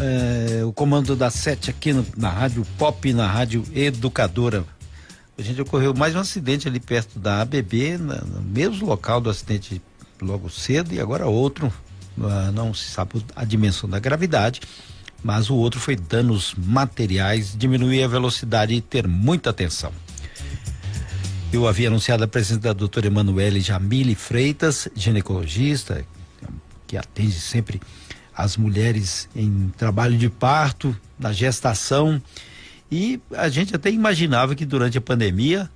é, o comando da Sete aqui no, na Rádio Pop, na Rádio Educadora. A gente ocorreu mais um acidente ali perto da ABB, na, no mesmo local do acidente logo cedo, e agora outro, uh, não se sabe a dimensão da gravidade, mas o outro foi danos materiais, diminuir a velocidade e ter muita atenção. Eu havia anunciado a presença da doutora Emanuele Jamile Freitas, ginecologista, que atende sempre as mulheres em trabalho de parto, na gestação. E a gente até imaginava que durante a pandemia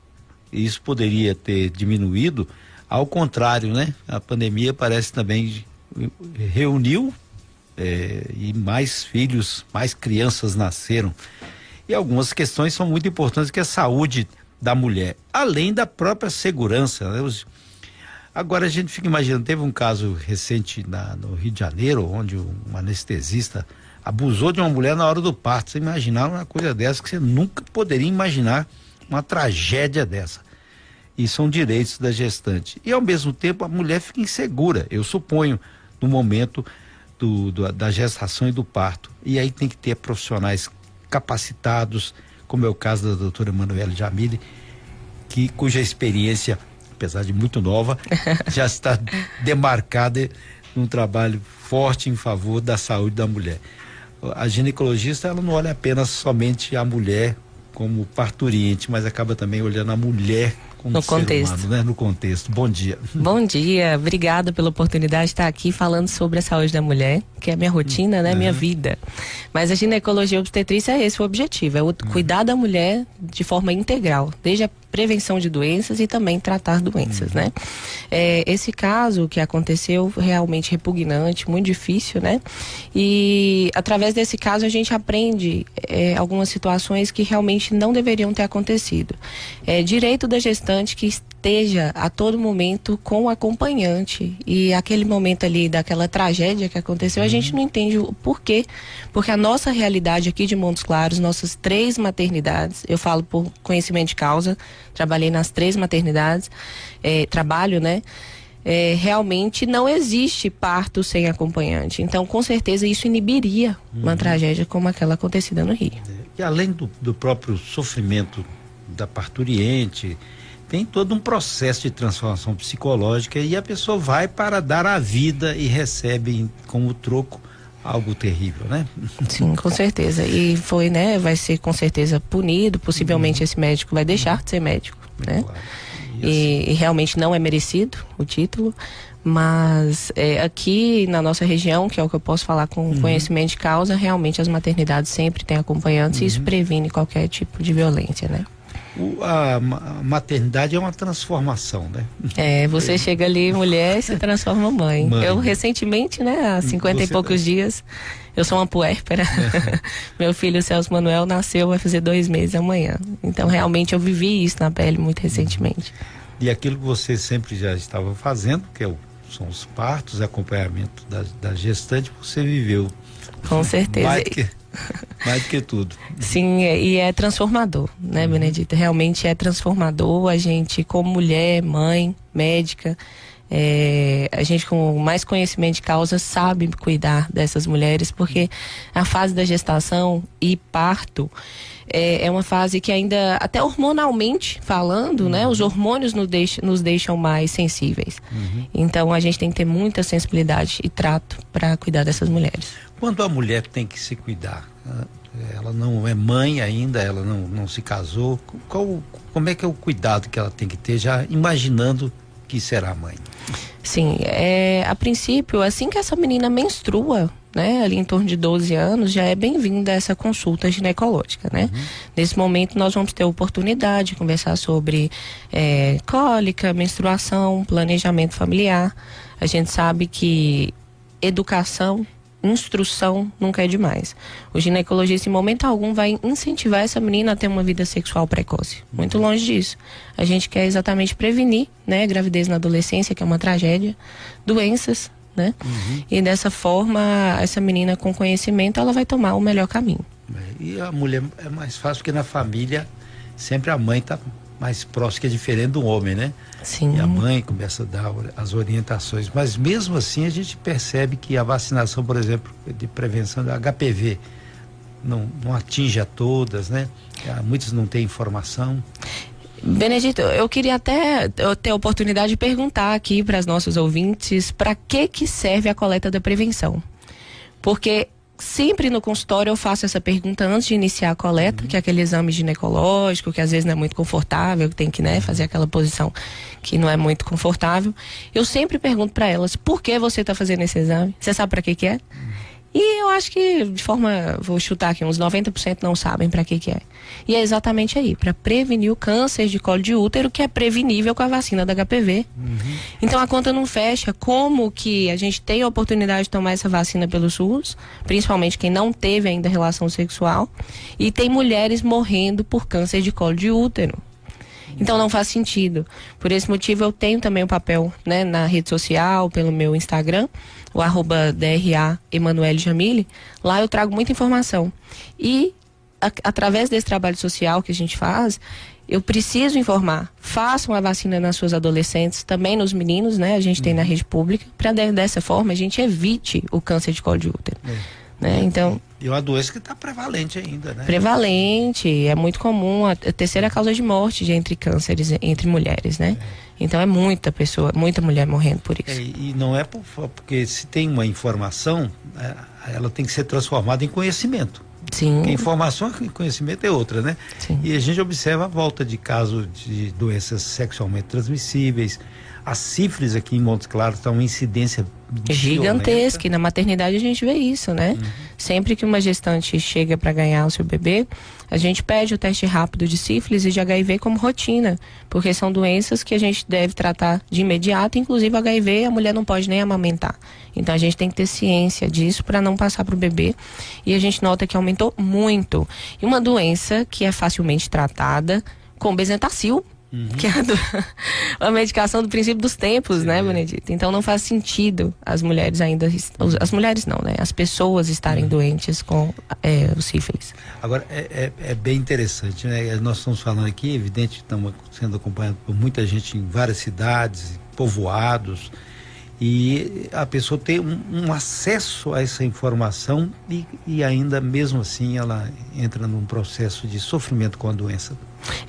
isso poderia ter diminuído. Ao contrário, né? A pandemia parece também reuniu é, e mais filhos, mais crianças nasceram. E algumas questões são muito importantes, que é a saúde da mulher, além da própria segurança. Né? Os, agora a gente fica imaginando, teve um caso recente na, no Rio de Janeiro, onde um anestesista abusou de uma mulher na hora do parto. Você imaginar uma coisa dessa que você nunca poderia imaginar uma tragédia dessa. E são direitos da gestante. E ao mesmo tempo a mulher fica insegura, eu suponho, no momento do, do, da gestação e do parto. E aí tem que ter profissionais capacitados, como é o caso da doutora Emanuele Jamile, que, cuja experiência, apesar de muito nova, já está demarcada num trabalho forte em favor da saúde da mulher. A ginecologista ela não olha apenas somente a mulher como parturiente, mas acaba também olhando a mulher como no contexto. Humano, né? No contexto. Bom dia. Bom dia, obrigada pela oportunidade de estar aqui falando sobre a saúde da mulher, que é minha rotina, né? Uhum. Minha vida. Mas a ginecologia obstetrícia é esse o objetivo, é o uhum. cuidar da mulher de forma integral, desde a prevenção de doenças e também tratar doenças, né? É, esse caso que aconteceu realmente repugnante, muito difícil, né? E através desse caso a gente aprende é, algumas situações que realmente não deveriam ter acontecido. É direito da gestante que esteja a todo momento com o acompanhante e aquele momento ali daquela tragédia que aconteceu, uhum. a gente não entende o porquê, porque a nossa realidade aqui de Montes Claros, nossas três maternidades, eu falo por conhecimento de causa, trabalhei nas três maternidades, é, trabalho, né? É, realmente não existe parto sem acompanhante. Então, com certeza, isso inibiria uhum. uma tragédia como aquela acontecida no Rio. E além do, do próprio sofrimento da parturiente, tem todo um processo de transformação psicológica e a pessoa vai para dar a vida e recebe como troco algo terrível, né? Sim, com certeza. E foi, né? Vai ser com certeza punido. Possivelmente uhum. esse médico vai deixar de ser médico, né? Claro. E, e, e, realmente não é merecido o título. Mas é, aqui na nossa região, que é o que eu posso falar com uhum. conhecimento de causa, realmente as maternidades sempre têm acompanhantes uhum. e isso uhum. previne qualquer tipo de violência, né? O, a, maternidade é uma transformação, né? É, você é. chega ali, mulher, e se transforma mãe. mãe. Eu recentemente, né, há 50 você... e poucos dias, eu sou uma puérpera. É. Meu filho Celso Manuel nasceu, vai fazer dois meses amanhã. Então, realmente, eu vivi isso na pele muito recentemente. E aquilo que você sempre já estava fazendo, que é o, são os partos, acompanhamento da, da gestante, você viveu. Com certeza. Mais do que tudo. Sim, é, e é transformador, né, uhum. Benedita? Realmente é transformador. A gente, como mulher, mãe, médica, é, a gente com mais conhecimento de causa sabe cuidar dessas mulheres, porque a fase da gestação e parto é, é uma fase que ainda, até hormonalmente falando, né, uhum. né, os hormônios nos deixam, nos deixam mais sensíveis. Uhum. Então a gente tem que ter muita sensibilidade e trato para cuidar dessas mulheres. Quando a mulher tem que se cuidar, ela não é mãe ainda, ela não, não se casou, qual, como é que é o cuidado que ela tem que ter, já imaginando que será mãe? Sim, é, a princípio, assim que essa menina menstrua, né, ali em torno de 12 anos, já é bem-vinda essa consulta ginecológica, né? Uhum. Nesse momento nós vamos ter oportunidade de conversar sobre é, cólica, menstruação, planejamento familiar. A gente sabe que educação instrução nunca é demais. O ginecologista, em momento algum, vai incentivar essa menina a ter uma vida sexual precoce. Muito longe disso. A gente quer exatamente prevenir, né, gravidez na adolescência, que é uma tragédia, doenças, né? Uhum. E dessa forma, essa menina com conhecimento, ela vai tomar o melhor caminho. E a mulher é mais fácil porque na família sempre a mãe está mais próximo, que é diferente do homem, né? Sim. E a mãe começa a dar as orientações. Mas mesmo assim a gente percebe que a vacinação, por exemplo, de prevenção da HPV não, não atinge a todas, né? Muitos não têm informação. Benedito, eu queria até ter a oportunidade de perguntar aqui para os nossos ouvintes para que que serve a coleta da prevenção. Porque sempre no consultório eu faço essa pergunta antes de iniciar a coleta, uhum. que é aquele exame ginecológico, que às vezes não é muito confortável, que tem que né, fazer aquela posição que não é muito confortável. Eu sempre pergunto para elas, por que você está fazendo esse exame? Você sabe para que que é? Uhum. E eu acho que, de forma, vou chutar aqui, uns 90% não sabem para que que é. E é exatamente aí, para prevenir o câncer de colo de útero, que é prevenível com a vacina da HPV. Uhum. Então a conta não fecha. Como que a gente tem a oportunidade de tomar essa vacina pelo SUS, principalmente quem não teve ainda relação sexual, e tem mulheres morrendo por câncer de colo de útero. Então não faz sentido. Por esse motivo eu tenho também o um papel né, na rede social, pelo meu Instagram, o arroba DRA Emanuele Jamile, lá eu trago muita informação. E a, através desse trabalho social que a gente faz, eu preciso informar. Façam a vacina nas suas adolescentes, também nos meninos, né? A gente tem na uhum. rede pública, para dessa forma a gente evite o câncer de colo de útero. É. Né? Então, e uma doença que está prevalente ainda, né? Prevalente, é muito comum, a terceira causa de morte de entre cânceres entre mulheres, né? É. Então é muita pessoa, muita mulher morrendo por isso. É, e não é por, porque se tem uma informação, é, ela tem que ser transformada em conhecimento. Sim. Porque informação e conhecimento é outra, né? Sim. E a gente observa a volta de casos de doenças sexualmente transmissíveis, a sífilis aqui em Montes Claros está uma incidência gigantesca. E na maternidade a gente vê isso, né? Uhum. Sempre que uma gestante chega para ganhar o seu bebê, a gente pede o teste rápido de sífilis e de HIV como rotina, porque são doenças que a gente deve tratar de imediato, inclusive HIV a mulher não pode nem amamentar. Então a gente tem que ter ciência disso para não passar para o bebê. E a gente nota que aumentou muito. E uma doença que é facilmente tratada com bezetacil, Uhum. Que é a, do, a, medicação do princípio dos tempos, Sim, né, Benedito? Então não faz sentido as mulheres ainda. As mulheres não, né? As pessoas estarem uhum. doentes com é, o sífilis. Agora, é, é, é, bem interessante, né? Nós estamos falando aqui, evidente, estamos sendo acompanhados por muita gente em várias cidades, povoados e a pessoa tem um, um acesso a essa informação e, e, ainda mesmo assim ela entra num processo de sofrimento com a doença.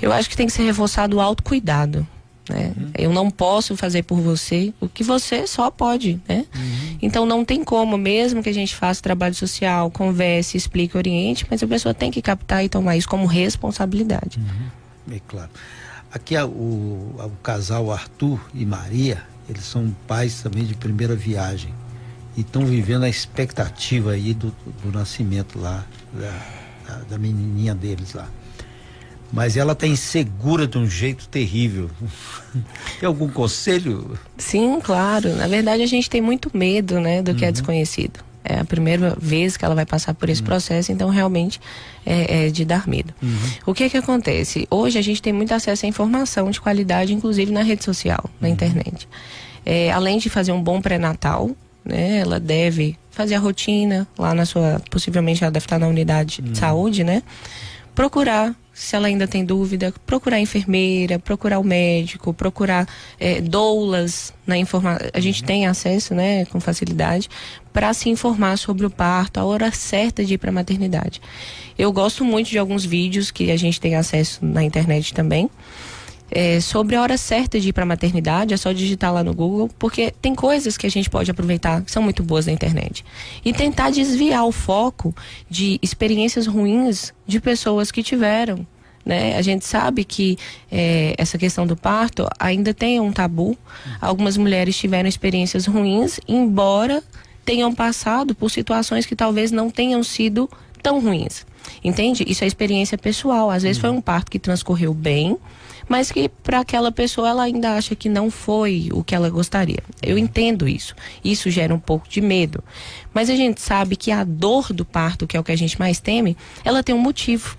Eu acho que tem que ser reforçado o autocuidado. Né? Uhum. Eu não posso fazer por você o que você só pode, né? Uhum. Então não tem como, mesmo que a gente faça trabalho social, converse, explique, oriente, mas a pessoa tem que captar e tomar isso como responsabilidade. Uhum. É claro. Aqui o, o casal Arthur e Maria, eles são pais também de primeira viagem e estão vivendo a expectativa aí do, do nascimento lá da, da, da, menininha deles lá. Mas ela está insegura de um jeito terrível. tem algum conselho? Sim, claro. Na verdade, a gente tem muito medo, né, do que é uhum. é desconhecido. É a primeira vez que ela vai passar por esse uhum. processo, então realmente é, é de dar medo. Uhum. O que que acontece? Hoje a gente tem muito acesso à informação de qualidade, inclusive na rede social, na uhum. internet. É, além de fazer um bom pré-natal, né, ela deve fazer a rotina lá na sua, possivelmente ela deve estar na unidade de uhum. saúde, né? Procurar se ela ainda tem dúvida, procurar a enfermeira, procurar o médico, procurar é, doulas na informação. A gente uhum. tem acesso, né, com facilidade, para se informar sobre o parto, a hora certa de ir para a maternidade. Eu gosto muito de alguns vídeos que a gente tem acesso na internet também. É, sobre a hora certa de ir para a maternidade, é só digitar lá no Google, porque tem coisas que a gente pode aproveitar que são muito boas na internet. E tentar desviar o foco de experiências ruins de pessoas que tiveram. Né? A gente sabe que é, essa questão do parto ainda tem um tabu. Algumas mulheres tiveram experiências ruins, embora tenham passado por situações que talvez não tenham sido tão ruins. Entende? Isso é experiência pessoal. Às vezes foi um parto que transcorreu bem, mas que para aquela pessoa ela ainda acha que não foi o que ela gostaria. Eu entendo isso. Isso gera um pouco de medo. Mas a gente sabe que a dor do parto, que é o que a gente mais teme, ela tem um motivo.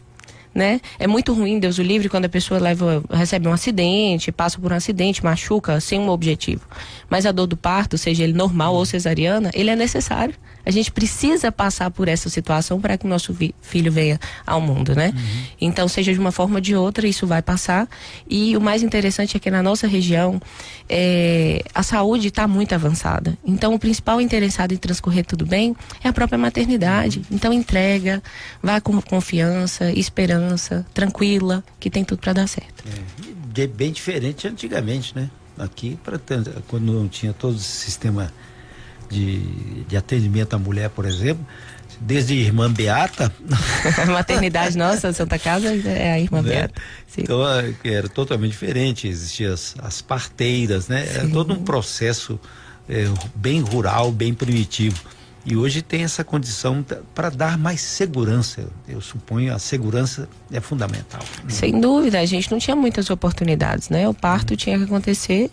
né? É muito ruim, Deus o livre, quando a pessoa leva, recebe um acidente, passa por um acidente, machuca sem um objetivo. Mas a dor do parto, seja ele normal ou cesariana, ele é necessário. A gente precisa passar por essa situação para que o nosso filho venha ao mundo, né? Uhum. Então, seja de uma forma ou de outra, isso vai passar. E o mais interessante é que na nossa região é, a saúde está muito avançada. Então, o principal interessado em transcorrer tudo bem é a própria maternidade. Então, entrega, vá com confiança, esperança, tranquila, que tem tudo para dar certo. É, bem diferente antigamente, né? Aqui, pra, quando não tinha todo o sistema de, de atendimento à mulher, por exemplo, desde Irmã Beata. a maternidade nossa, Santa Casa, é a Irmã né? Beata. Sim. Então é, era totalmente diferente, existiam as, as parteiras, né? Sim. Era todo um processo é, bem rural, bem primitivo. E hoje tem essa condição para dar mais segurança. Eu suponho a segurança é fundamental. Sem dúvida, a gente não tinha muitas oportunidades, né? O parto uhum. tinha que acontecer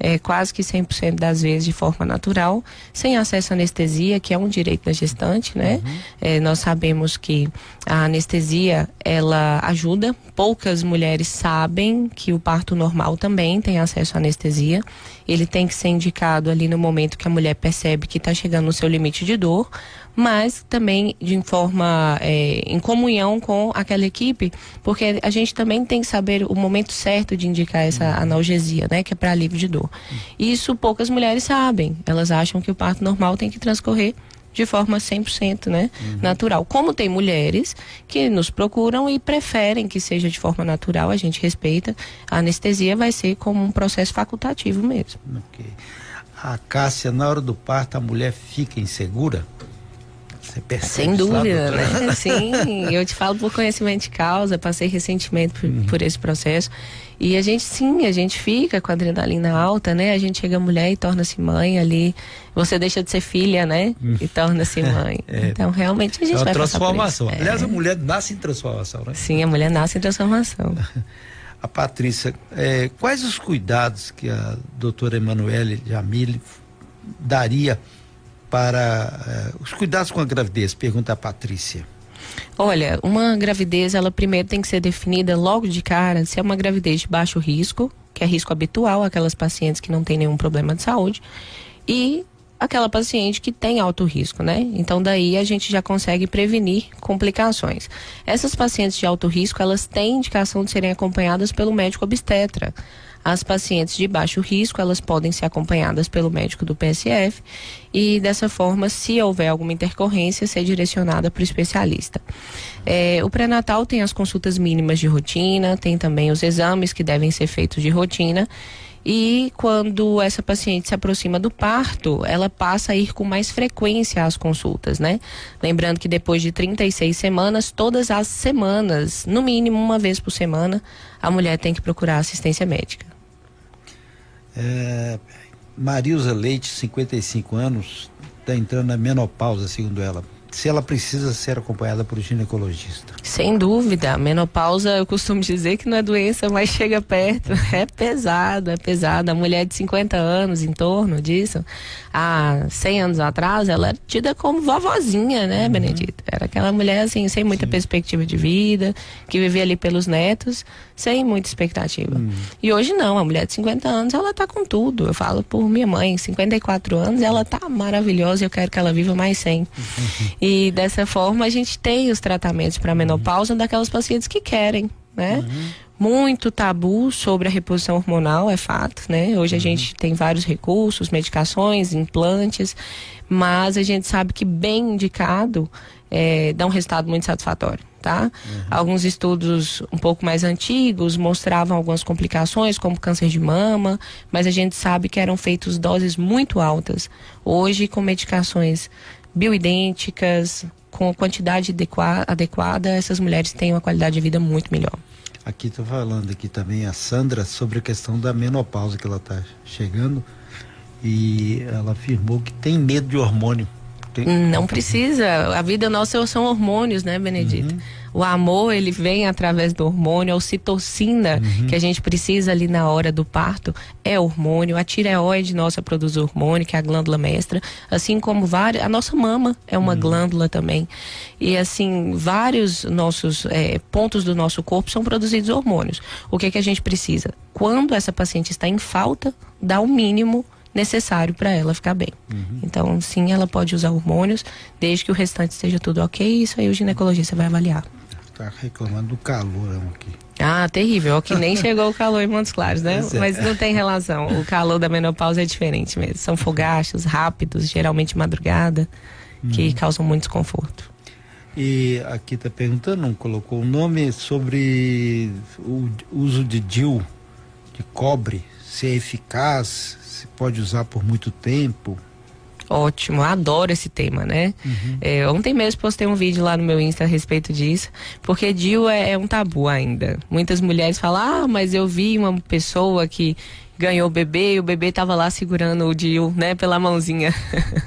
é, quase que 100% das vezes de forma natural, sem acesso à anestesia, que é um direito da gestante, né? Uhum. É, nós sabemos que a anestesia, ela ajuda. Poucas mulheres sabem que o parto normal também tem acesso à anestesia. Ele tem que ser indicado ali no momento que a mulher percebe que está chegando no seu limite de dor, mas também de forma é, em comunhão com aquela equipe, porque a gente também tem que saber o momento certo de indicar essa uhum. analgesia, né, que é para alívio de dor. Isso poucas mulheres sabem. Elas acham que o parto normal tem que transcorrer de forma 100% né, uhum. natural. Como tem mulheres que nos procuram e preferem que seja de forma natural, a gente respeita. A anestesia vai ser como um processo facultativo mesmo. Okay. A Cássia, na hora do parto, a mulher fica insegura? Você percebe Sem dúvida, né? Sim, eu te falo por conhecimento de causa, passei recentemente por, uhum. por, esse processo. E a gente, sim, a gente fica com a adrenalina alta, né? A gente chega mulher e torna-se mãe ali. Você deixa de ser filha, né? Uhum. E torna-se mãe. É. Então, realmente, a gente é uma vai transformação. É. Aliás, a mulher nasce em transformação, né? Sim, a mulher nasce em transformação. a Patrícia, é, quais os cuidados que a doutora Emanuele Jamile daria para uh, os cuidados com a gravidez? Pergunta a Patrícia. Olha, uma gravidez, ela primeiro tem que ser definida logo de cara se é uma gravidez de baixo risco, que é risco habitual, aquelas pacientes que não têm nenhum problema de saúde, e aquela paciente que tem alto risco, né? Então daí a gente já consegue prevenir complicações. Essas pacientes de alto risco, elas têm indicação de serem acompanhadas pelo médico obstetra. As pacientes de baixo risco, elas podem ser acompanhadas pelo médico do PSF e dessa forma, se houver alguma intercorrência, ser direcionada para o especialista. É, o pré-natal tem as consultas mínimas de rotina, tem também os exames que devem ser feitos de rotina. E quando essa paciente se aproxima do parto, ela passa a ir com mais frequência às consultas, né? Lembrando que depois de 36 semanas, todas as semanas, no mínimo uma vez por semana, a mulher tem que procurar assistência médica. É, Marilza Leite, 55 anos, está entrando na menopausa, segundo ela se ela precisa ser acompanhada por um ginecologista. Sem dúvida. A menopausa, eu costumo dizer que não é doença, mas chega perto. É pesado, é pesado. A mulher de 50 anos, em torno disso, há 100 anos atrás, ela era tida como vovozinha, né, uhum. Benedita? Era aquela mulher, assim, sem muita Sim. perspectiva de vida, que vivia ali pelos netos, sem muita expectativa. Uhum. E hoje não, a mulher de 50 anos, ela tá com tudo. Eu falo por minha mãe, 54 anos, ela tá maravilhosa, eu quero que ela viva mais 100. Uhum. E dessa forma a gente tem os tratamentos para menopausa daquelas pacientes que querem, né? Uhum. Muito tabu sobre a reposição hormonal, é fato, né? Hoje uhum. a gente tem vários recursos, medicações, implantes, mas a gente sabe que bem indicado é, dá um resultado muito satisfatório, tá? Uhum. Alguns estudos um pouco mais antigos mostravam algumas complicações, como câncer de mama, mas a gente sabe que eram feitas doses muito altas. Hoje, com medicações bioidênticas, com quantidade adequada, essas mulheres têm uma qualidade de vida muito melhor. Aqui estou falando aqui também a Sandra sobre a questão da menopausa que ela está chegando e ela afirmou que tem medo de hormônio. Tem... Não precisa. A vida nossa são hormônios, né, Benedito? Uhum. O amor, ele vem através do hormônio, a ocitocina uhum. que a gente precisa ali na hora do parto é hormônio, a tireoide nossa produz hormônio, que é a glândula mestra, assim como várias, a nossa mama é uma uhum. glândula também. e assim vários nossos é, pontos do nosso corpo são produzidos hormônios. O que é que a gente precisa? Quando essa paciente está em falta, dá o mínimo necessário para ela ficar bem. Uhum. Então, sim, ela pode usar hormônios, desde que o restante esteja tudo ok. Isso aí o ginecologista vai avaliar. Está reclamando do calor aqui. Ah, terrível. Que nem chegou o calor em Montes Claros, né? É. Mas não tem relação. O calor da menopausa é diferente mesmo. São fogachos rápidos, geralmente madrugada, que uhum. causam muito desconforto. E aqui está perguntando, não colocou o nome, sobre o uso de DIL, de cobre, se é eficaz, se pode usar por muito tempo. Ótimo, adoro esse tema, né? Uhum. É, ontem mesmo postei um vídeo lá no meu Insta a respeito disso, porque DIU é, é um tabu ainda. Muitas mulheres falam, ah, mas eu vi uma pessoa que ganhou o bebê e o bebê tava lá segurando o DIU, né, pela mãozinha,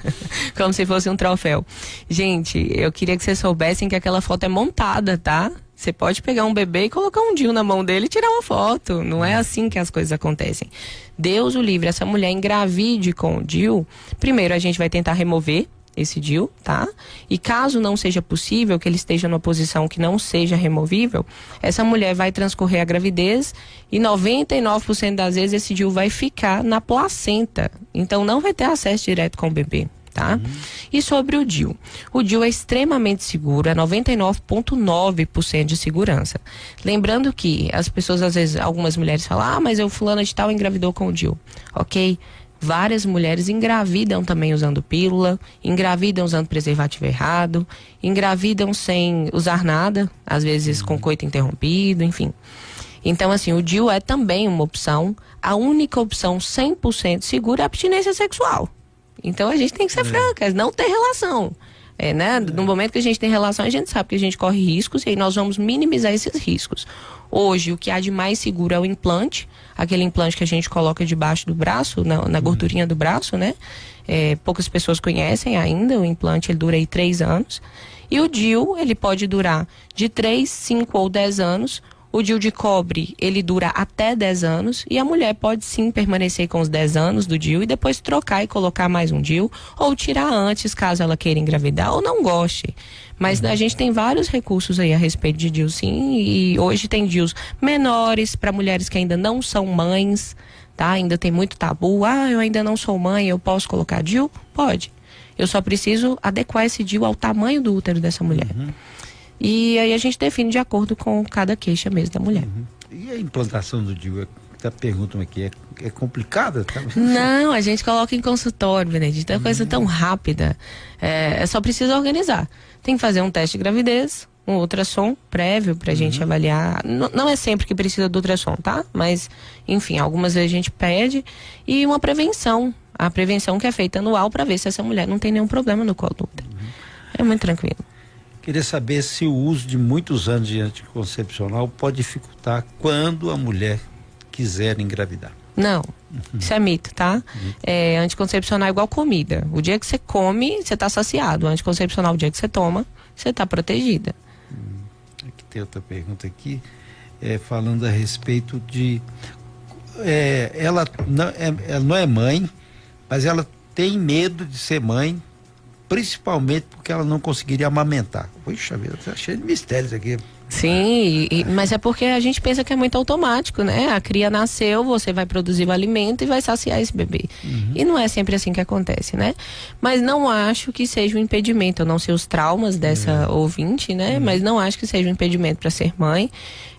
como se fosse um troféu. Gente, eu queria que vocês soubessem que aquela foto é montada, tá? Você pode pegar um bebê e colocar um DIU na mão dele e tirar uma foto. Não é assim que as coisas acontecem. Deus o livre, essa mulher engravide com o DIU, primeiro a gente vai tentar remover esse DIU, tá? E caso não seja possível, que ele esteja numa posição que não seja removível, essa mulher vai transcorrer a gravidez e 99% das vezes esse DIU vai ficar na placenta. Então não vai ter acesso direto com o bebê tá? Uhum. E sobre o DIU. O DIU é extremamente seguro, é 99,9% de segurança. Lembrando que as pessoas, às vezes, algumas mulheres falam, ah, mas eu fulano de tal engravidou com o DIU. Ok? Várias mulheres engravidam também usando pílula, engravidam usando preservativo errado, engravidam sem usar nada, às vezes com coito interrompido, enfim. Então, assim, o DIU é também uma opção. A única opção 100% segura é a abstinência sexual. Então a gente tem que ser é. francas, não ter relação. É, né? No momento que a gente tem relação, a gente sabe que a gente corre riscos e aí nós vamos minimizar esses riscos. Hoje, o que há de mais seguro é o implante, aquele implante que a gente coloca debaixo do braço, na, na uhum. gordurinha do braço, né? É, poucas pessoas conhecem ainda, o implante ele dura aí três anos. E o DIL, ele pode durar de 3, 5 ou 10 anos, o DIU de cobre, ele dura até 10 anos e a mulher pode sim permanecer com os 10 anos do DIU e depois trocar e colocar mais um DIU ou tirar antes, caso ela queira engravidar ou não goste. Mas uhum. a gente tem vários recursos aí a respeito de DIU, sim, e hoje tem DIUs menores para mulheres que ainda não são mães, tá? Ainda tem muito tabu. Ah, eu ainda não sou mãe, eu posso colocar DIU? Pode. Eu só preciso adequar esse DIU ao tamanho do útero dessa mulher. Uhum. E aí a gente define de acordo com cada queixa mesmo da mulher. Uhum. E a implantação do DIU? Tá perguntando aqui, é, é complicada? Tá? Não, a gente coloca em consultório, Benedito. É uma coisa tão rápida. É, é, só precisa organizar. Tem que fazer um teste de gravidez, um ultrassom prévio para a uhum. gente avaliar. N não é sempre que precisa do ultrassom, tá? Mas, enfim, algumas vezes a gente pede. E uma prevenção. A prevenção que é feita anual para ver se essa mulher não tem nenhum problema no colo útero. Uhum. É muito tranquilo. Queria saber se o uso de muitos anos de anticoncepcional pode dificultar quando a mulher quiser engravidar. Não, uhum. isso é mito, tá? Uhum. É, anticoncepcional é igual comida. O dia que você come, você está saciado. O anticoncepcional, o dia que você toma, você está protegida. Hum, aqui tem outra pergunta aqui, é, falando a respeito de. É, ela, não, é, ela não é mãe, mas ela tem medo de ser mãe principalmente porque ela não conseguiria amamentar. Puxa vida, tá cheio de mistérios aqui. Sim, e, mas é porque a gente pensa que é muito automático, né? A cria nasceu, você vai produzir o alimento e vai saciar esse bebê. Uhum. E não é sempre assim que acontece, né? Mas não acho que seja um impedimento. Eu não sei os traumas dessa uhum. ouvinte, né? Uhum. Mas não acho que seja um impedimento para ser mãe.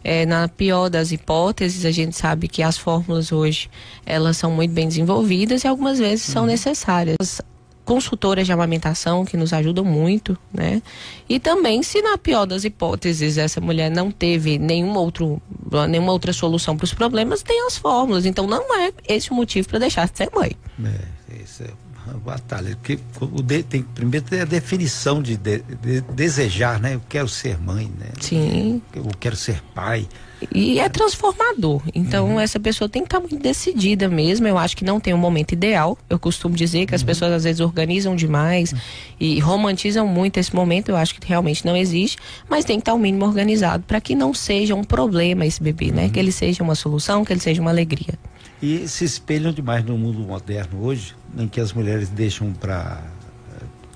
É, na pior das hipóteses, a gente sabe que as fórmulas hoje elas são muito bem desenvolvidas e algumas vezes são uhum. necessárias consultoras de amamentação que nos ajudam muito, né? E também, se na pior das hipóteses essa mulher não teve nenhum outro, nenhuma outra solução para os problemas, tem as fórmulas. Então não é esse o motivo para deixar de ser mãe. É, isso é uma batalha. Porque o de, tem primeiro ter a definição de, de, de, desejar, né? Eu quero ser mãe, né? Sim. Eu quero ser pai. E é transformador. Então, uhum. essa pessoa tem que estar tá muito decidida mesmo. Eu acho que não tem um momento ideal. Eu costumo dizer que as uhum. pessoas às vezes organizam demais uhum. e romantizam muito esse momento. Eu acho que realmente não existe. Mas tem que estar tá o mínimo organizado para que não seja um problema esse bebê, né? Que ele seja uma solução, que ele seja uma alegria. E se espelham demais no mundo moderno hoje, em que as mulheres deixam para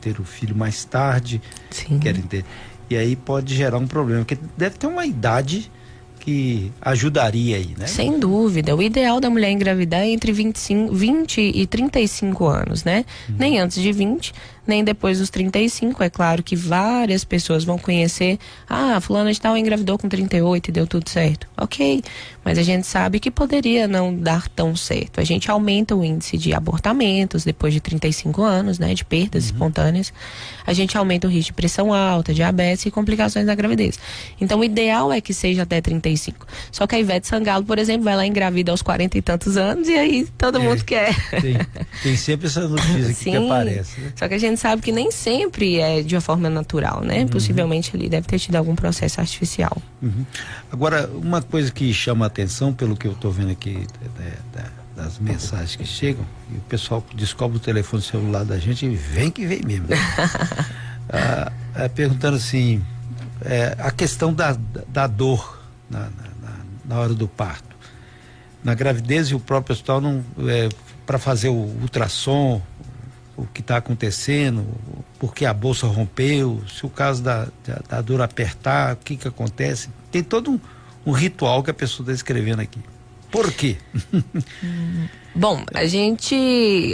ter o filho mais tarde, Sim. querem ter. E aí pode gerar um problema, porque deve ter uma idade que ajudaria aí, né? Sem dúvida. O ideal da mulher engravidar é entre 25, 20 e 35 anos, né? Nem antes de 20, nem depois dos 35. É claro que várias pessoas vão conhecer, ah, fulana de tal engravidou com 38 e deu tudo certo. Ok, mas a gente sabe que poderia não dar tão certo. A gente aumenta o índice de abortamentos depois de 35 anos, né, de perdas uhum. espontâneas. A gente aumenta o risco de pressão alta, diabetes e complicações da gravidez. Então, o ideal é que seja até 35. Só que a Ivete Sangalo, por exemplo, vai lá engravida aos 40 e tantos anos e aí todo é, mundo quer. Tem, tem sempre essa notícia que, que aparece. Né? Só que a gente sabe que nem sempre é de uma forma natural, né? Uhum. Possivelmente ali deve ter tido algum processo artificial. Uhum. Agora, uma coisa que chama a atenção, pelo que eu estou vendo aqui é, é, das mensagens que chegam, e o pessoal descobre o telefone celular da gente e vem que vem mesmo. Né? ah, é, perguntando assim, é, a questão da, da dor na, na, na, hora do parto. Na gravidez e o próprio hospital não é, para fazer o ultrassom, o que está acontecendo, porque a bolsa rompeu, se o caso da, da, da dor apertar, o que, que acontece. Tem todo um, um ritual que a pessoa está escrevendo aqui. Por quê? Bom, a gente,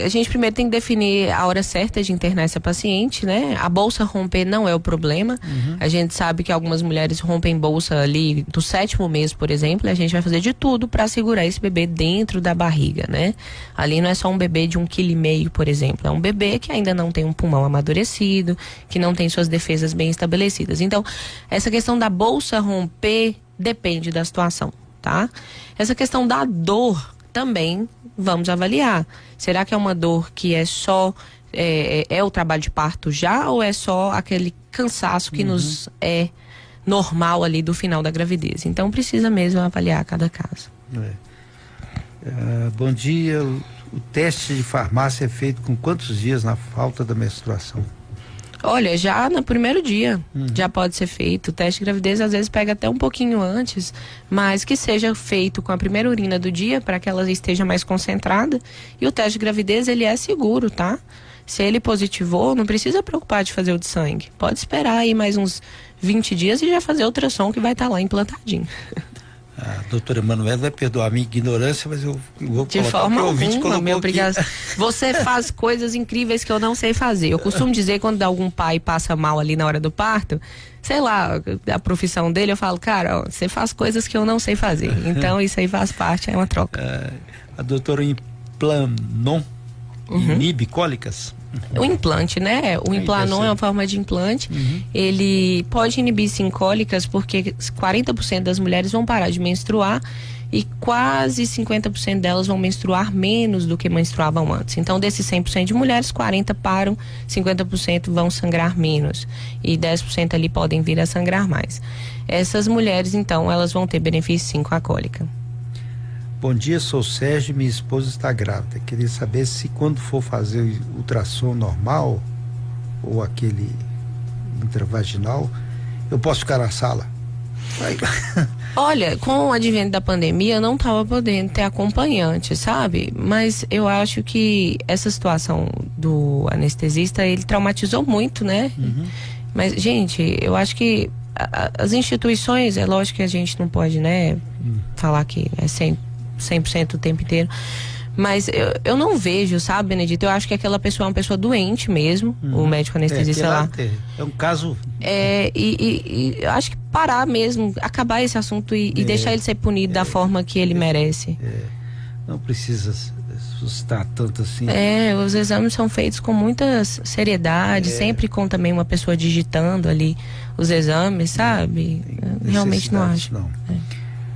a gente primeiro tem que definir a hora certa de internar essa paciente, né? A bolsa romper não é o problema. Uhum. A gente sabe que algumas mulheres rompem bolsa ali do sétimo mês, por exemplo, e a gente vai fazer de tudo para segurar esse bebê dentro da barriga, né? Ali não é só um bebê de um quilo e meio, por exemplo, é um bebê que ainda não tem um pulmão amadurecido, que não tem suas defesas bem estabelecidas. Então, essa questão da bolsa romper depende da situação, tá? Essa questão da dor também vamos avaliar. Será que é uma dor que é só é, é, é o trabalho de parto já ou é só aquele cansaço que uhum. nos é normal ali do final da gravidez? Então precisa mesmo avaliar cada caso. É. Uh, bom dia. O, o teste de farmácia é feito com quantos dias na falta da menstruação? Olha, já no primeiro dia uhum. já pode ser feito. O teste de gravidez às vezes pega até um pouquinho antes, mas que seja feito com a primeira urina do dia para que ela esteja mais concentrada. E o teste de gravidez ele é seguro, tá? Se ele positivou, não precisa preocupar de fazer o de sangue. Pode esperar aí mais uns 20 dias e já fazer ultrassom que vai estar tá lá implantadinho. a doutora Emanuela vai perdoar a minha ignorância, mas eu, vou De forma alguma, meu obrigação. Você faz coisas incríveis que eu não sei fazer. Eu costumo dizer quando algum pai passa mal ali na hora do parto, sei lá, a profissão dele, eu falo, cara, ó, você faz coisas que eu não sei fazer. Então isso aí faz parte, é uma troca. É, a doutora Implanon uhum. inibe cólicas? O implante, né? O implanon é uma forma de implante. Uhum. Ele pode inibir sim cólicas porque 40% das mulheres vão parar de menstruar e quase 50% delas vão menstruar menos do que menstruavam antes. Então, desses 100% de mulheres, 40 param, 50% vão sangrar menos e 10% ali podem vir a sangrar mais. Essas mulheres, então, elas vão ter benefício sim com a cólica. Bom dia, sou Sérgio, minha esposa está grávida. Queria saber se quando for fazer o ultrassom normal ou aquele intravaginal, eu posso ficar na sala. Olha, com o advento da pandemia, eu não estava podendo ter acompanhante, sabe? Mas eu acho que essa situação do anestesista, ele traumatizou muito, né? Uhum. Mas, gente, eu acho que a, a, as instituições, é lógico que a gente não pode, né, uhum. falar que é sempre 100% o tempo inteiro. Mas eu, eu não vejo, sabe, Benedito? Eu acho que aquela pessoa é uma pessoa doente mesmo, uhum. o médico anestesista é, lá. É um caso. É, e, e, e, acho que parar mesmo, acabar esse assunto e, é, e deixar ele ser punido é, da forma que ele merece. É. Não precisa suscitar tanto assim. É, os exames são feitos com muita seriedade, é. sempre com também uma pessoa digitando ali os exames, sabe? Realmente não acho. Não.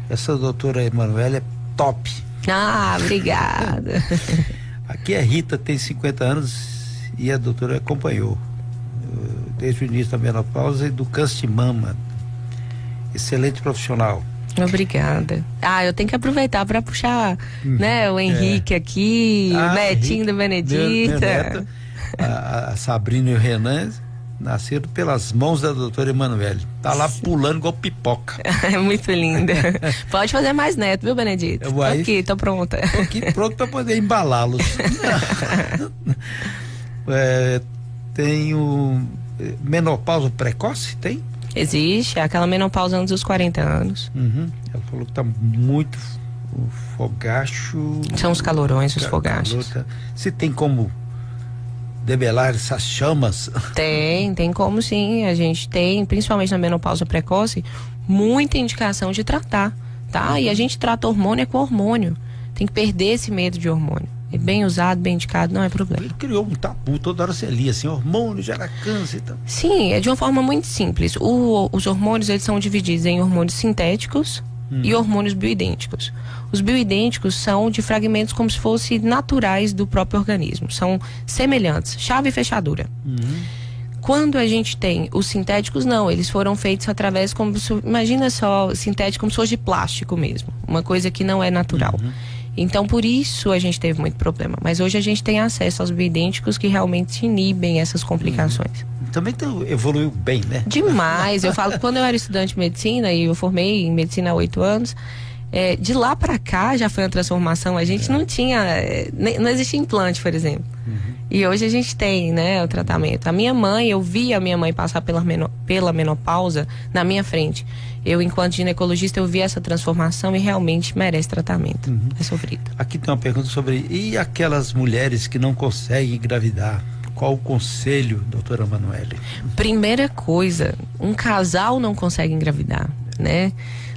Essa doutora Emanuela é top. Ah, obrigada. Aqui a Rita tem 50 anos e a doutora acompanhou desde o início da menopausa e do câncer de mama. Excelente profissional. Obrigada. Ah, eu tenho que aproveitar para puxar, hum, né, o Henrique é. aqui, ah, o netinho Henrique, da Benedita. Meu, meu neto, a, a Sabrina e o Renan nascido pelas mãos da doutora Emanuele. Tá lá pulando igual pipoca. É muito linda. Pode fazer mais neto, viu, Benedito? Tô aqui, tô pronta. Tô aqui pronto para poder embalá-los. é, tem o eh, menopausa precoce, tem? Existe, é aquela menopausa antes dos 40 anos. Uhum. Ela falou que tá muito o fogacho. São os calorões, os fogachos. Tá. Se tem como debelar essas chamas? Tem, tem como sim. A gente tem, principalmente na menopausa precoce, muita indicação de tratar, tá? E a gente trata hormônio é com hormônio. Tem que perder esse medo de hormônio. E bem usado, bem indicado, não é problema. Ele criou um tabu, toda hora você lia assim, hormônio gera câncer. Então. Sim, é de uma forma muito simples. O, os hormônios eles são divididos em hormônios sintéticos hum. e hormônios bioidênticos. Os bioidênticos são de fragmentos como se fossem naturais do próprio organismo. São semelhantes, chave e fechadura. Uhum. Quando a gente tem os sintéticos, não, eles foram feitos através como se, imagina só, sintético como se fosse de plástico mesmo, uma coisa que não é natural. Uhum. Então, por isso a gente teve muito problema. Mas hoje a gente tem acesso aos bioidênticos que realmente inibem essas complicações. Uhum. Também evoluiu bem, né? Demais. eu falo que quando eu era estudante de medicina e eu formei em medicina há oito anos, é, de lá para cá já foi uma transformação. A gente é. não tinha, é, não existia implante, por exemplo. Uhum. E hoje a gente tem, né, o tratamento. A minha mãe, eu vi a minha mãe passar pela, pela menopausa na minha frente. Eu, enquanto ginecologista, eu vi essa transformação e realmente merece tratamento. Uhum. É sofrido. Aqui tem uma pergunta sobre e aquelas mulheres que não conseguem engravidar? Qual o conselho, doutora Manuele? Primeira coisa, um casal não consegue engravidar, né?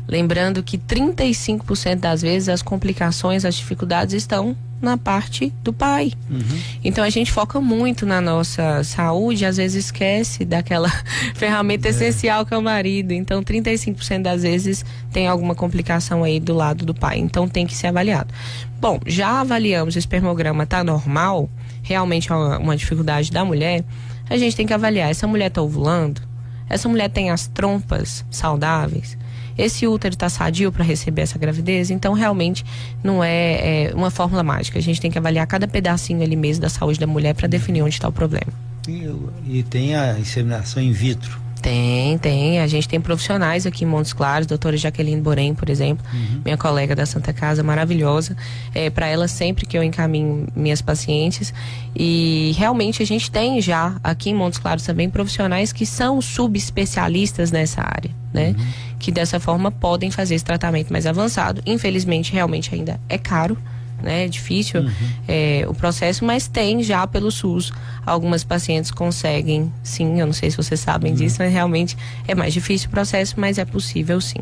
Lembrando que 35% das vezes as complicações, as dificuldades estão na parte do pai. Uhum. Então a gente foca muito na nossa saúde, às vezes esquece daquela ferramenta é. essencial que é o marido. Então 35% das vezes tem alguma complicação aí do lado do pai. Então tem que ser avaliado. Bom, já avaliamos o espermograma tá normal, realmente é uma, uma dificuldade da mulher. A gente tem que avaliar essa mulher tá ovulando, essa mulher tem as trompas saudáveis esse útero está sadio para receber essa gravidez, então realmente não é, é, uma fórmula mágica. A gente tem que avaliar cada pedacinho ali mesmo da saúde da mulher para definir onde está o problema. E, e tem a inseminação in vitro. Tem, tem. A gente tem profissionais aqui em Montes Claros, doutora Jaqueline Borém, por exemplo, uhum. minha colega da Santa Casa, maravilhosa. É, para ela, sempre que eu encaminho minhas pacientes. E realmente a gente tem já aqui em Montes Claros também profissionais que são subespecialistas nessa área, né? Uhum. Que dessa forma podem fazer esse tratamento mais avançado. Infelizmente, realmente ainda é caro né? É difícil uhum. é, o processo, mas tem já pelo SUS. Algumas pacientes conseguem, sim, eu não sei se vocês sabem uhum. disso, mas realmente é mais difícil o processo, mas é possível sim.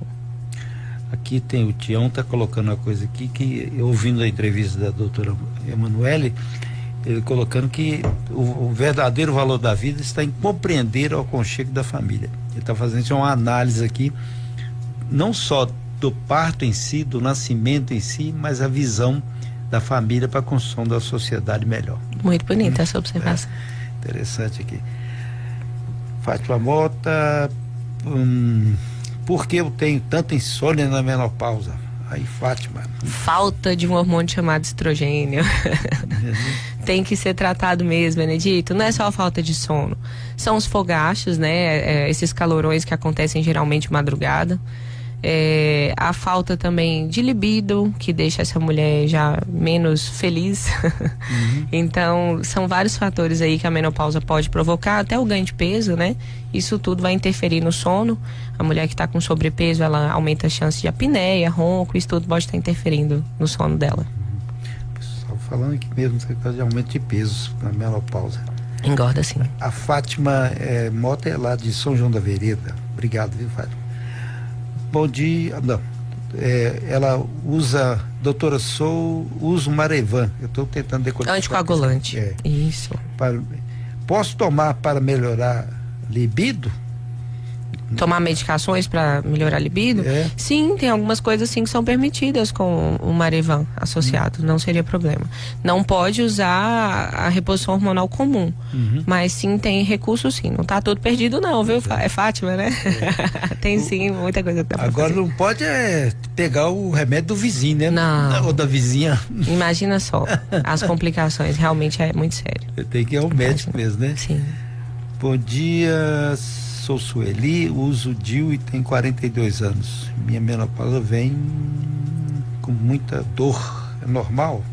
Aqui tem o Tião tá colocando uma coisa aqui que ouvindo a entrevista da doutora Emanuele, ele colocando que o, o, verdadeiro valor da vida está em compreender o aconchego da família. Ele está fazendo uma análise aqui, não só do parto em si, do nascimento em si, mas a visão da família para a construção da sociedade melhor. Muito bonita hum, essa observação. É, interessante aqui. Fátima Mota, hum, por que eu tenho tanta insônia na menopausa? Aí, Fátima. Falta de um hormônio chamado estrogênio. Uhum. Tem que ser tratado mesmo, Benedito. Não é só a falta de sono. São os fogachos, né? É, esses calorões que acontecem geralmente madrugada é, a falta também de libido, que deixa essa mulher já menos feliz. Uhum. então, são vários fatores aí que a menopausa pode provocar, até o ganho de peso, né? Isso tudo vai interferir no sono. A mulher que está com sobrepeso, ela aumenta a chance de apneia, ronco, isso tudo pode estar interferindo no sono dela. Pessoal falando aqui mesmo, de aumento de peso na menopausa. Engorda sim. A Fátima é, Mota é lá de São João da Vereda. Obrigado, viu, Fátima? Bom dia. Não. É, ela usa, doutora Sou, usa o Marevan. Eu estou tentando decodificar. Anticoagulante. É. Isso. Para, posso tomar para melhorar libido? Tomar medicações para melhorar a libido? É. Sim, tem algumas coisas sim que são permitidas com o Marevan associado, uhum. não seria problema. Não pode usar a reposição hormonal comum, uhum. mas sim tem recurso sim. Não está tudo perdido não, viu? É, é Fátima, né? É. tem sim, muita coisa que dá Agora não pode é, pegar o remédio do vizinho, né? Não. Ou da vizinha. Imagina só, as complicações realmente é muito sério. Tem que ir ao médico mesmo, né? Sim. Bom dia, sou Sueli, uso DIU e tenho 42 anos. Minha menopausa vem com muita dor. É normal?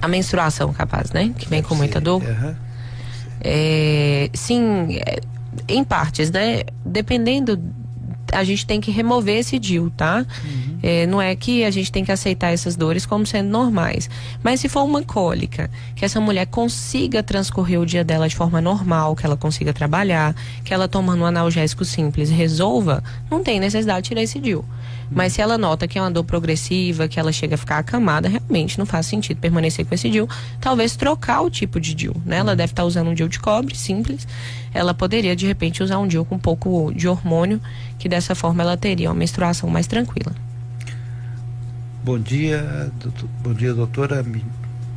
A menstruação, capaz, né? Que vem com muita dor. Uhum. É, sim, é, em partes, né? Dependendo a gente tem que remover esse DIL, tá? Uhum. É, não é que a gente tem que aceitar essas dores como sendo normais. Mas se for uma cólica, que essa mulher consiga transcorrer o dia dela de forma normal, que ela consiga trabalhar, que ela tomando um analgésico simples resolva, não tem necessidade de tirar esse DIL. Mas se ela nota que é uma dor progressiva, que ela chega a ficar acamada, realmente não faz sentido permanecer com esse DIL. Talvez trocar o tipo de DIL, né? Ela deve estar usando um DIL de cobre, simples. Ela poderia, de repente, usar um DIL com um pouco de hormônio, que dessa forma ela teria uma menstruação mais tranquila. Bom dia, doutor, bom dia, doutora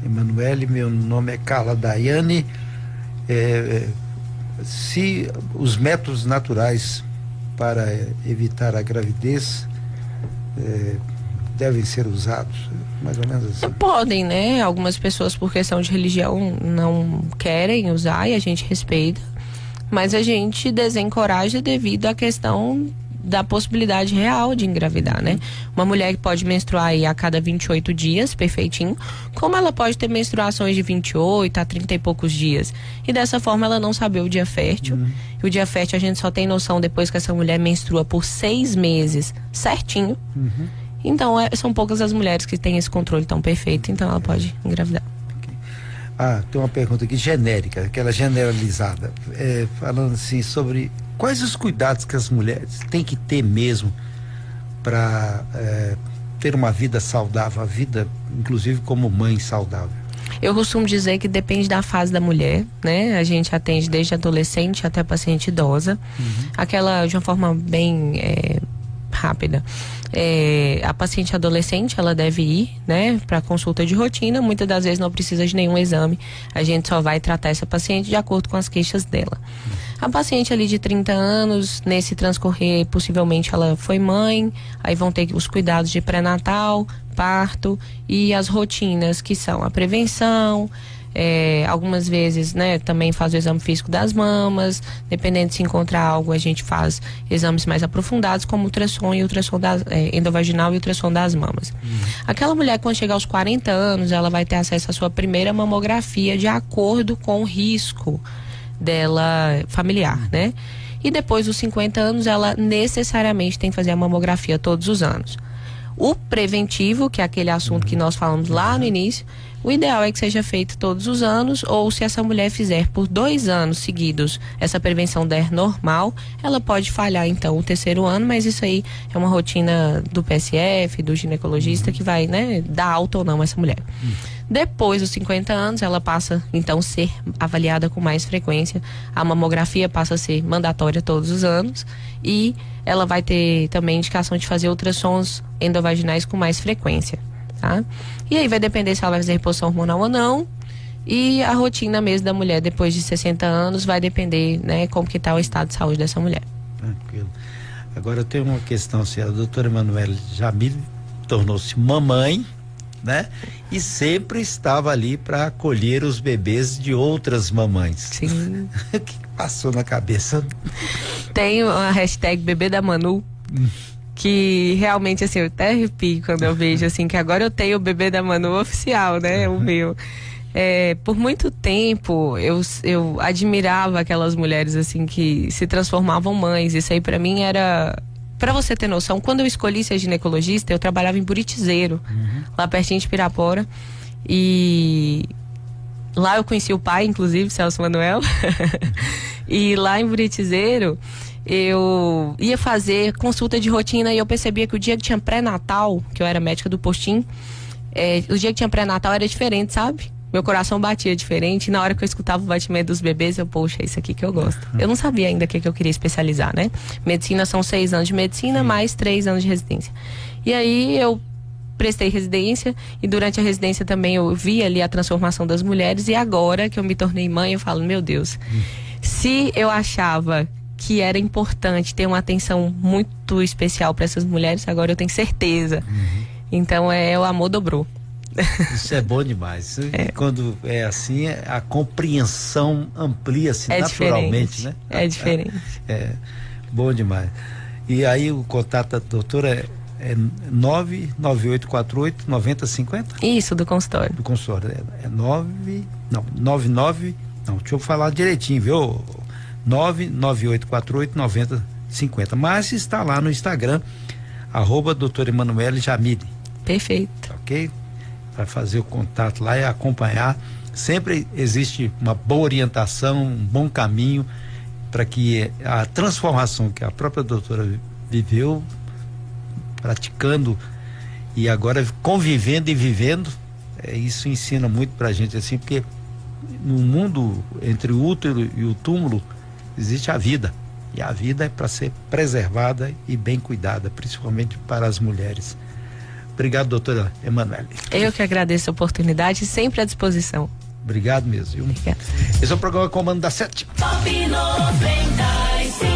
Emanuele. Meu nome é Carla Daiane. É, é, se os métodos naturais para evitar a gravidez é, devem ser usados? Mais ou menos assim. Podem, né? Algumas pessoas, por questão de religião, não querem usar e a gente respeita. Mas a gente desencoraja devido à questão da possibilidade real de engravidar, né? Uma mulher que pode menstruar aí a cada 28 dias, perfeitinho, como ela pode ter menstruações de 28 a 30 e poucos dias. E dessa forma ela não saber o dia fértil. Uhum. E o dia fértil a gente só tem noção depois que essa mulher menstrua por seis meses certinho. Uhum. Então é, são poucas as mulheres que têm esse controle tão perfeito, então ela pode engravidar. Ah, tem uma pergunta aqui genérica, aquela generalizada, é, falando assim sobre quais os cuidados que as mulheres têm que ter mesmo para é, ter uma vida saudável, a vida, inclusive como mãe saudável. Eu costumo dizer que depende da fase da mulher, né? A gente atende desde adolescente até paciente idosa. Uhum. Aquela de uma forma bem é, rápida. É, a paciente adolescente ela deve ir, né, para consulta de rotina. Muitas das vezes não precisa de nenhum exame. A gente só vai tratar essa paciente de acordo com as queixas dela. A paciente ali de 30 anos, nesse transcorrer, possivelmente ela foi mãe, aí vão ter os cuidados de pré-natal, parto e as rotinas que são a prevenção, é, algumas vezes, né, também faz o exame físico das mamas. Dependendo se encontrar algo, a gente faz exames mais aprofundados, como ultrassom e ultrassom das, é, endovaginal e ultrassom das mamas. Uhum. Aquela mulher, quando chegar aos 40 anos, ela vai ter acesso à sua primeira mamografia de acordo com o risco dela familiar, né? E depois dos 50 anos, ela necessariamente tem que fazer a mamografia todos os anos. O preventivo, que é aquele assunto que nós falamos lá no início, o ideal é que seja feito todos os anos, ou se essa mulher fizer por dois anos seguidos essa prevenção der normal, ela pode falhar então o terceiro ano, mas isso aí é uma rotina do PSF, do ginecologista, que vai, né, dar alta ou não essa mulher. Depois dos 50 anos, ela passa então a ser avaliada com mais frequência. A mamografia passa a ser mandatória todos os anos e ela vai ter também indicação de fazer ultrassons endovaginais com mais frequência tá? E aí vai depender se ela vai fazer reposição hormonal ou não. E a rotina mesmo da mulher depois de 60 anos vai depender, né, como que tá o estado de saúde dessa mulher. Tranquilo. Agora eu tenho uma questão, se a doutora Emanuele Jamil tornou-se mamãe, né? E sempre estava ali para acolher os bebês de outras mamães. Sim. o que passou na cabeça? Tem a hashtag bebê da Manu. Que realmente assim, eu até arrepio quando eu vejo assim que agora eu tenho o bebê da Manu oficial, né, o meu. É, por muito tempo eu, eu admirava aquelas mulheres assim que se transformavam mães. Isso aí para mim era para você ter noção, quando eu escolhi ser ginecologista, eu trabalhava em Buritizeiro, uhum. lá pertinho de Pirapora. E lá eu conheci o pai, inclusive, Celso Manuel. e lá em Buritizeiro, eu ia fazer consulta de rotina e eu percebia que o dia que tinha pré-natal, que eu era médica do postinho, é, o dia que tinha pré-natal era diferente, sabe? Meu coração batia diferente. E na hora que eu escutava o batimento dos bebês, eu, poxa, é isso aqui que eu gosto. Eu não sabia ainda o que, que eu queria especializar, né? Medicina são seis anos de medicina, mais três anos de residência. E aí eu prestei residência e durante a residência também eu vi ali a transformação das mulheres. E agora que eu me tornei mãe, eu falo, meu Deus, se eu achava que era importante ter uma atenção muito especial para essas mulheres, agora eu tenho certeza. Uhum. Então é o amor dobrou. Isso é bom demais. É. Quando é assim, a compreensão amplia-se é naturalmente, diferente. né? É diferente. É, bom demais. E aí o contato da doutora é, é 99848 9050? Isso, do consultório. Do consultório. É, é 9, não, 99 Não, deixa eu falar direitinho, viu? 998489050. Mas está lá no Instagram, arroba doutora Emanuele Jamile. Perfeito. Ok? Para fazer o contato lá e acompanhar. Sempre existe uma boa orientação, um bom caminho para que a transformação que a própria doutora viveu, praticando e agora convivendo e vivendo, é, isso ensina muito para a gente assim, porque no mundo entre o útero e o túmulo existe a vida. E a vida é para ser preservada e bem cuidada, principalmente para as mulheres. Obrigado, doutora Emanuele. Eu que agradeço a oportunidade, sempre à disposição. Obrigado mesmo. Esse é o programa Comando da Sete. Top 90.